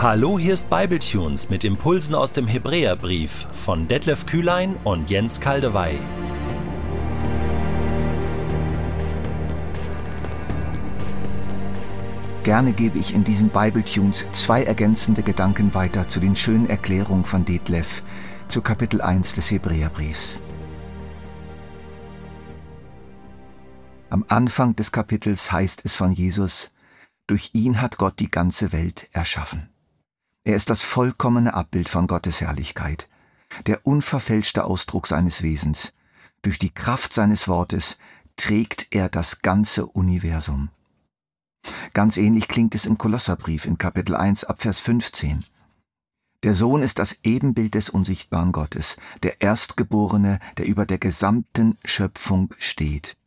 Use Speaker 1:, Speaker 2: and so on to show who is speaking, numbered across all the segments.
Speaker 1: Hallo, hier ist Bibletunes mit Impulsen aus dem Hebräerbrief von Detlef Kühlein und Jens Kaldewey.
Speaker 2: Gerne gebe ich in diesen Bibletunes zwei ergänzende Gedanken weiter zu den schönen Erklärungen von Detlef zu Kapitel 1 des Hebräerbriefs. Am Anfang des Kapitels heißt es von Jesus, durch ihn hat Gott die ganze Welt erschaffen. Er ist das vollkommene Abbild von Gottes Herrlichkeit, der unverfälschte Ausdruck seines Wesens. Durch die Kraft seines Wortes trägt er das ganze Universum. Ganz ähnlich klingt es im Kolosserbrief in Kapitel 1 ab Vers 15. Der Sohn ist das Ebenbild des unsichtbaren Gottes, der Erstgeborene, der über der gesamten Schöpfung steht.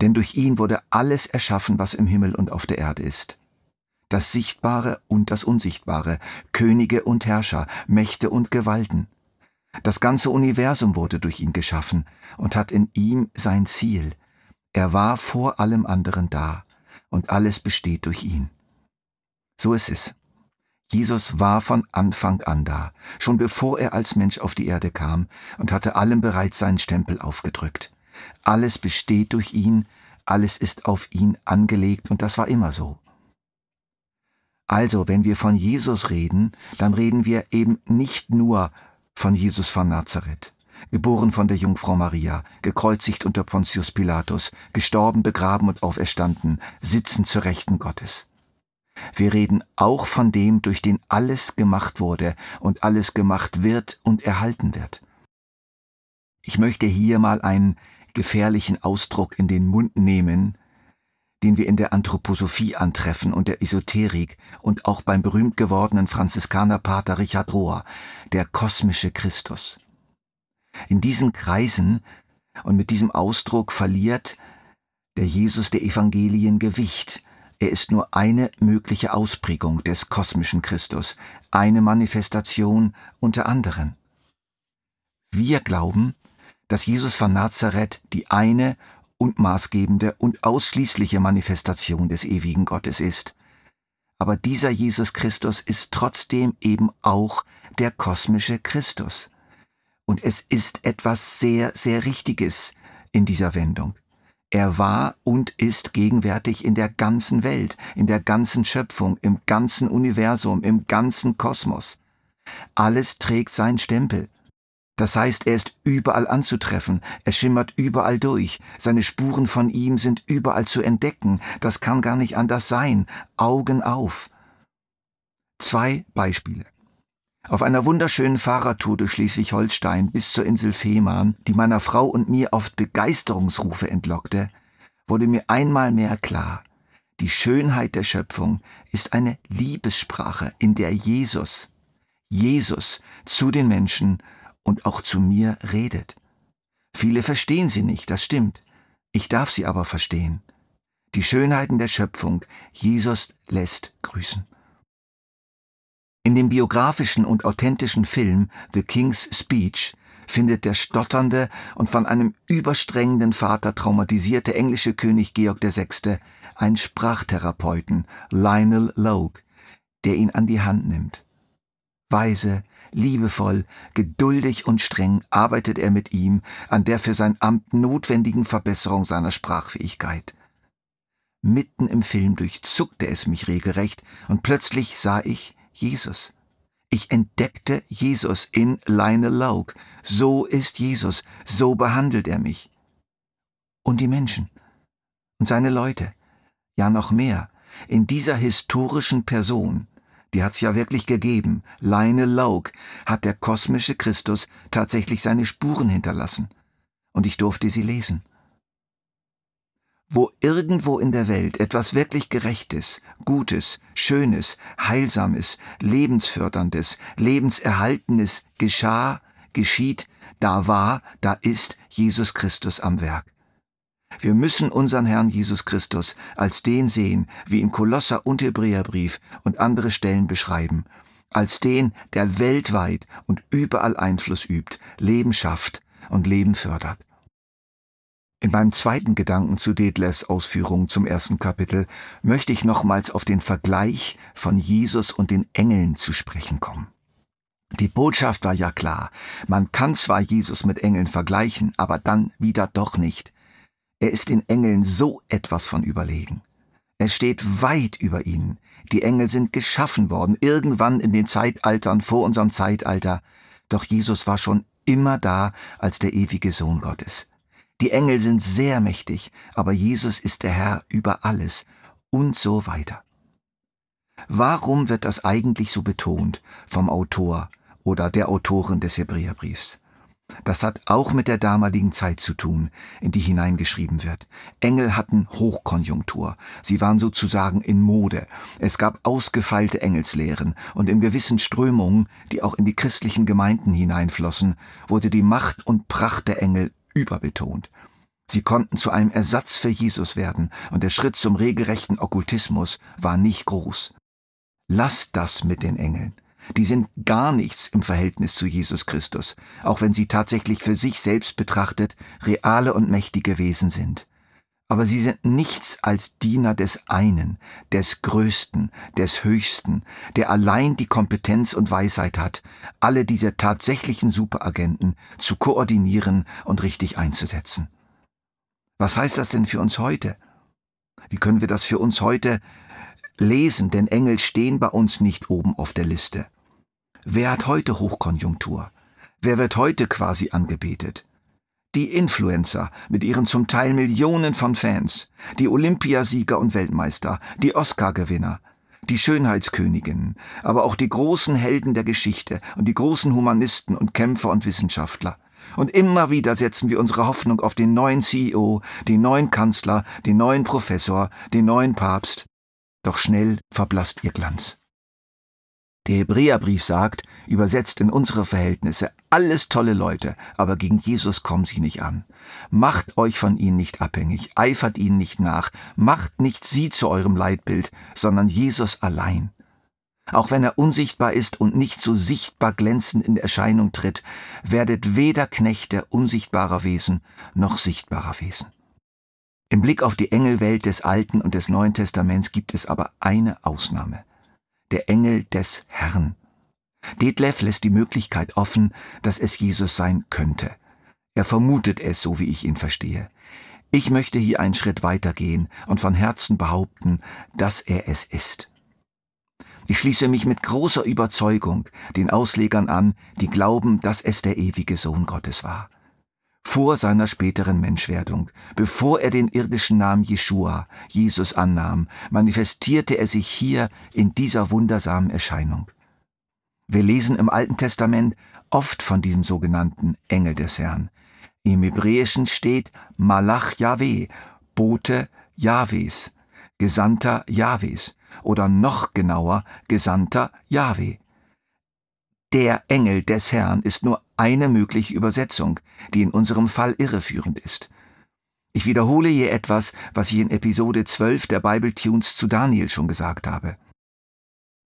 Speaker 2: Denn durch ihn wurde alles erschaffen, was im Himmel und auf der Erde ist. Das Sichtbare und das Unsichtbare, Könige und Herrscher, Mächte und Gewalten. Das ganze Universum wurde durch ihn geschaffen und hat in ihm sein Ziel. Er war vor allem anderen da und alles besteht durch ihn. So ist es. Jesus war von Anfang an da, schon bevor er als Mensch auf die Erde kam und hatte allem bereits seinen Stempel aufgedrückt. Alles besteht durch ihn, alles ist auf ihn angelegt und das war immer so. Also, wenn wir von Jesus reden, dann reden wir eben nicht nur von Jesus von Nazareth, geboren von der Jungfrau Maria, gekreuzigt unter Pontius Pilatus, gestorben, begraben und auferstanden, sitzen zur Rechten Gottes. Wir reden auch von dem, durch den alles gemacht wurde und alles gemacht wird und erhalten wird. Ich möchte hier mal einen gefährlichen Ausdruck in den Mund nehmen, den wir in der Anthroposophie antreffen und der Esoterik und auch beim berühmt gewordenen Franziskanerpater Richard Rohr, der kosmische Christus. In diesen Kreisen und mit diesem Ausdruck verliert der Jesus der Evangelien Gewicht. Er ist nur eine mögliche Ausprägung des kosmischen Christus, eine Manifestation unter anderen. Wir glauben, dass Jesus von Nazareth die eine und maßgebende und ausschließliche Manifestation des ewigen Gottes ist. Aber dieser Jesus Christus ist trotzdem eben auch der kosmische Christus. Und es ist etwas sehr, sehr Richtiges in dieser Wendung. Er war und ist gegenwärtig in der ganzen Welt, in der ganzen Schöpfung, im ganzen Universum, im ganzen Kosmos. Alles trägt seinen Stempel. Das heißt, er ist überall anzutreffen, er schimmert überall durch, seine Spuren von ihm sind überall zu entdecken, das kann gar nicht anders sein, Augen auf. Zwei Beispiele. Auf einer wunderschönen Fahrradtour durch Schleswig-Holstein bis zur Insel Fehmarn, die meiner Frau und mir oft Begeisterungsrufe entlockte, wurde mir einmal mehr klar, die Schönheit der Schöpfung ist eine Liebessprache, in der Jesus, Jesus zu den Menschen und auch zu mir redet. Viele verstehen sie nicht, das stimmt. Ich darf sie aber verstehen. Die Schönheiten der Schöpfung, Jesus lässt grüßen. In dem biografischen und authentischen Film The King's Speech findet der stotternde und von einem überstrengenden Vater traumatisierte englische König Georg VI. einen Sprachtherapeuten, Lionel Logue, der ihn an die Hand nimmt. Weise, Liebevoll, geduldig und streng arbeitet er mit ihm an der für sein Amt notwendigen Verbesserung seiner Sprachfähigkeit. Mitten im Film durchzuckte es mich regelrecht, und plötzlich sah ich Jesus. Ich entdeckte Jesus in Lionel Logue. So ist Jesus, so behandelt er mich. Und die Menschen. Und seine Leute. Ja noch mehr. In dieser historischen Person die hat's ja wirklich gegeben. Lionel Logue hat der kosmische Christus tatsächlich seine Spuren hinterlassen. Und ich durfte sie lesen. Wo irgendwo in der Welt etwas wirklich Gerechtes, Gutes, Schönes, Heilsames, Lebensförderndes, Lebenserhaltenes geschah, geschieht, da war, da ist Jesus Christus am Werk. Wir müssen unseren Herrn Jesus Christus als den sehen, wie ihn Kolosser und Hebräerbrief und andere Stellen beschreiben, als den, der weltweit und überall Einfluss übt, Leben schafft und Leben fördert. In meinem zweiten Gedanken zu Detlefs Ausführungen zum ersten Kapitel möchte ich nochmals auf den Vergleich von Jesus und den Engeln zu sprechen kommen. Die Botschaft war ja klar. Man kann zwar Jesus mit Engeln vergleichen, aber dann wieder doch nicht. Er ist den Engeln so etwas von überlegen. Er steht weit über ihnen. Die Engel sind geschaffen worden, irgendwann in den Zeitaltern vor unserem Zeitalter. Doch Jesus war schon immer da als der ewige Sohn Gottes. Die Engel sind sehr mächtig, aber Jesus ist der Herr über alles und so weiter. Warum wird das eigentlich so betont vom Autor oder der Autorin des Hebräerbriefs? Das hat auch mit der damaligen Zeit zu tun, in die hineingeschrieben wird. Engel hatten Hochkonjunktur. Sie waren sozusagen in Mode. Es gab ausgefeilte Engelslehren und in gewissen Strömungen, die auch in die christlichen Gemeinden hineinflossen, wurde die Macht und Pracht der Engel überbetont. Sie konnten zu einem Ersatz für Jesus werden, und der Schritt zum regelrechten Okkultismus war nicht groß. Lasst das mit den Engeln. Die sind gar nichts im Verhältnis zu Jesus Christus, auch wenn sie tatsächlich für sich selbst betrachtet reale und mächtige Wesen sind. Aber sie sind nichts als Diener des einen, des Größten, des Höchsten, der allein die Kompetenz und Weisheit hat, alle diese tatsächlichen Superagenten zu koordinieren und richtig einzusetzen. Was heißt das denn für uns heute? Wie können wir das für uns heute lesen? Denn Engel stehen bei uns nicht oben auf der Liste. Wer hat heute Hochkonjunktur? Wer wird heute quasi angebetet? Die Influencer mit ihren zum Teil Millionen von Fans, die Olympiasieger und Weltmeister, die Oscar-Gewinner, die Schönheitsköniginnen, aber auch die großen Helden der Geschichte und die großen Humanisten und Kämpfer und Wissenschaftler. Und immer wieder setzen wir unsere Hoffnung auf den neuen CEO, den neuen Kanzler, den neuen Professor, den neuen Papst. Doch schnell verblasst ihr Glanz. Der Hebräerbrief sagt, übersetzt in unsere Verhältnisse, alles tolle Leute, aber gegen Jesus kommen sie nicht an. Macht euch von ihnen nicht abhängig, eifert ihnen nicht nach, macht nicht sie zu eurem Leitbild, sondern Jesus allein. Auch wenn er unsichtbar ist und nicht so sichtbar glänzend in Erscheinung tritt, werdet weder Knechte unsichtbarer Wesen noch sichtbarer Wesen. Im Blick auf die Engelwelt des Alten und des Neuen Testaments gibt es aber eine Ausnahme der Engel des Herrn. Detlef lässt die Möglichkeit offen, dass es Jesus sein könnte. Er vermutet es, so wie ich ihn verstehe. Ich möchte hier einen Schritt weitergehen und von Herzen behaupten, dass er es ist. Ich schließe mich mit großer Überzeugung den Auslegern an, die glauben, dass es der ewige Sohn Gottes war vor seiner späteren Menschwerdung. Bevor er den irdischen Namen Jeshua, Jesus annahm, manifestierte er sich hier in dieser wundersamen Erscheinung. Wir lesen im Alten Testament oft von diesem sogenannten Engel des Herrn. Im Hebräischen steht Malach Yahweh, Bote Jahwes, Gesandter Jahwes oder noch genauer Gesandter Yahweh. Der Engel des Herrn ist nur eine mögliche Übersetzung, die in unserem Fall irreführend ist. Ich wiederhole hier etwas, was ich in Episode 12 der Bible Tunes zu Daniel schon gesagt habe.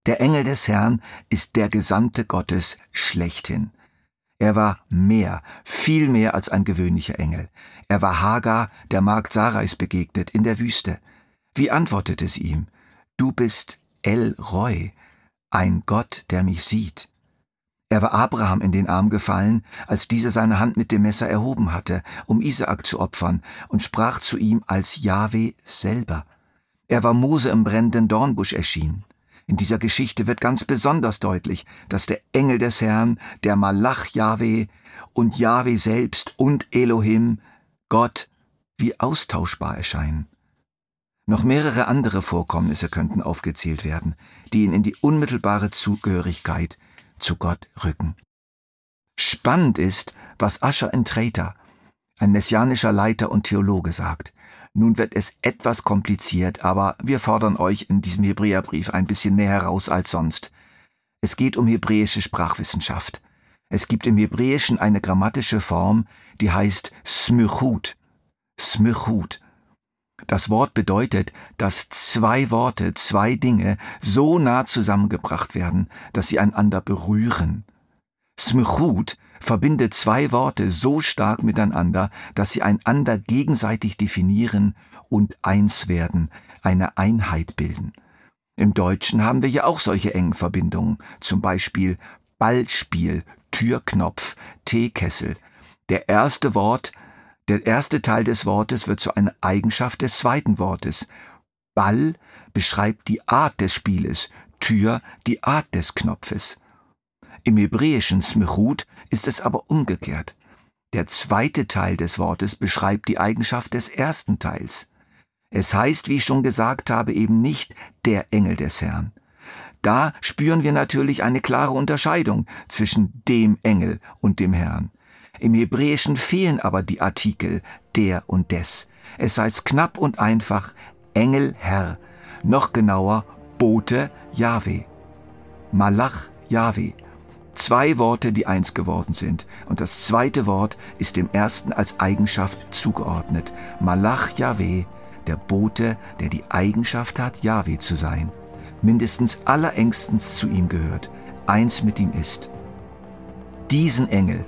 Speaker 2: Der Engel des Herrn ist der Gesandte Gottes schlechthin. Er war mehr, viel mehr als ein gewöhnlicher Engel. Er war Hagar, der Magd Sarais begegnet, in der Wüste. Wie antwortete sie ihm? Du bist El Roy, ein Gott, der mich sieht. Er war Abraham in den Arm gefallen, als dieser seine Hand mit dem Messer erhoben hatte, um Isaak zu opfern, und sprach zu ihm als Jahwe selber. Er war Mose im brennenden Dornbusch erschienen. In dieser Geschichte wird ganz besonders deutlich, dass der Engel des Herrn, der Malach Jahwe und Jahwe selbst und Elohim, Gott, wie austauschbar erscheinen. Noch mehrere andere Vorkommnisse könnten aufgezählt werden, die ihn in die unmittelbare Zugehörigkeit zu Gott rücken. Spannend ist, was Ascher Entreta, ein messianischer Leiter und Theologe, sagt. Nun wird es etwas kompliziert, aber wir fordern euch in diesem Hebräerbrief ein bisschen mehr heraus als sonst. Es geht um hebräische Sprachwissenschaft. Es gibt im Hebräischen eine grammatische Form, die heißt Smychut. Smychut. Das Wort bedeutet, dass zwei Worte, zwei Dinge so nah zusammengebracht werden, dass sie einander berühren. Smichut verbindet zwei Worte so stark miteinander, dass sie einander gegenseitig definieren und eins werden, eine Einheit bilden. Im Deutschen haben wir ja auch solche engen Verbindungen, zum Beispiel Ballspiel, Türknopf, Teekessel. Der erste Wort, der erste Teil des Wortes wird zu einer Eigenschaft des zweiten Wortes. Ball beschreibt die Art des Spieles, Tür die Art des Knopfes. Im hebräischen Smichut ist es aber umgekehrt. Der zweite Teil des Wortes beschreibt die Eigenschaft des ersten Teils. Es heißt, wie ich schon gesagt habe, eben nicht der Engel des Herrn. Da spüren wir natürlich eine klare Unterscheidung zwischen dem Engel und dem Herrn. Im Hebräischen fehlen aber die Artikel der und des. Es heißt knapp und einfach Engel Herr, noch genauer Bote Jahwe. Malach Jahwe. Zwei Worte, die eins geworden sind. Und das zweite Wort ist dem ersten als Eigenschaft zugeordnet. Malach Yahweh, der Bote, der die Eigenschaft hat, Yahweh zu sein. Mindestens allerengstens zu ihm gehört, eins mit ihm ist. Diesen Engel,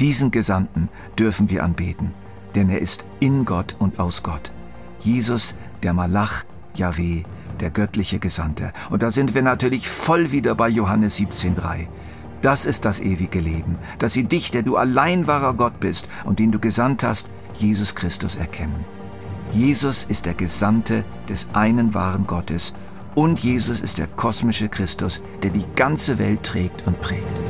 Speaker 2: diesen Gesandten dürfen wir anbeten, denn er ist in Gott und aus Gott. Jesus, der Malach, Yahweh, der göttliche Gesandte. Und da sind wir natürlich voll wieder bei Johannes 17.3. Das ist das ewige Leben, dass sie dich, der du allein wahrer Gott bist und den du gesandt hast, Jesus Christus erkennen. Jesus ist der Gesandte des einen wahren Gottes und Jesus ist der kosmische Christus, der die ganze Welt trägt und prägt.